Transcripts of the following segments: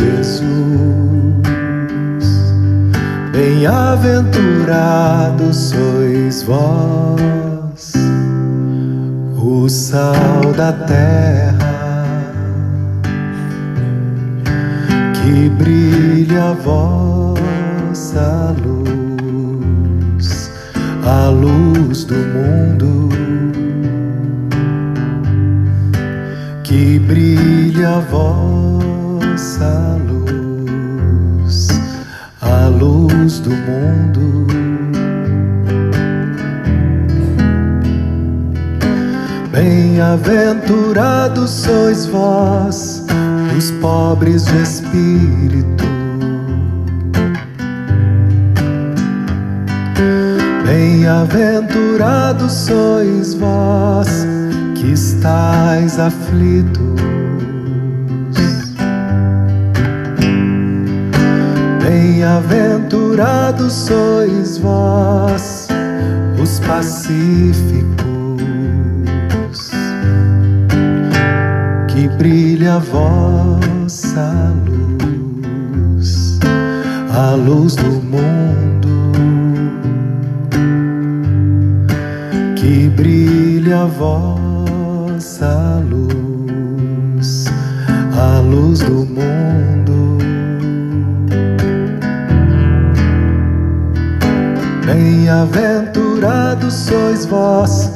Jesus, bem-aventurados sois vós, o sal da terra, que brilha a vossa luz, a luz do mundo. Que brilha a vossa luz, a luz do mundo. Bem-aventurados sois vós, os pobres de espírito. Bem-aventurados sois vós que estais aflitos. Bem-aventurados sois vós, os pacíficos, que brilha a vossa luz, a luz do mundo, que brilha a vossa luz, a luz do mundo. Bem-aventurados sois vós,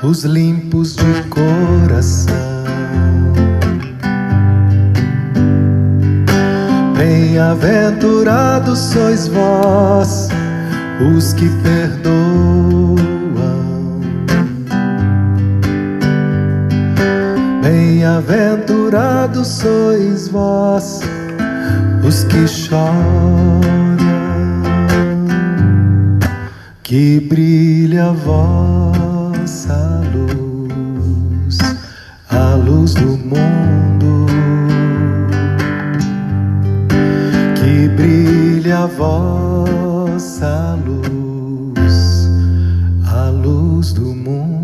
os limpos de coração. Bem-aventurados sois vós, os que perdoam. Bem-aventurados sois vós, os que choram que brilha a vossa luz, a luz do mundo, que brilha a vossa luz, a luz do mundo.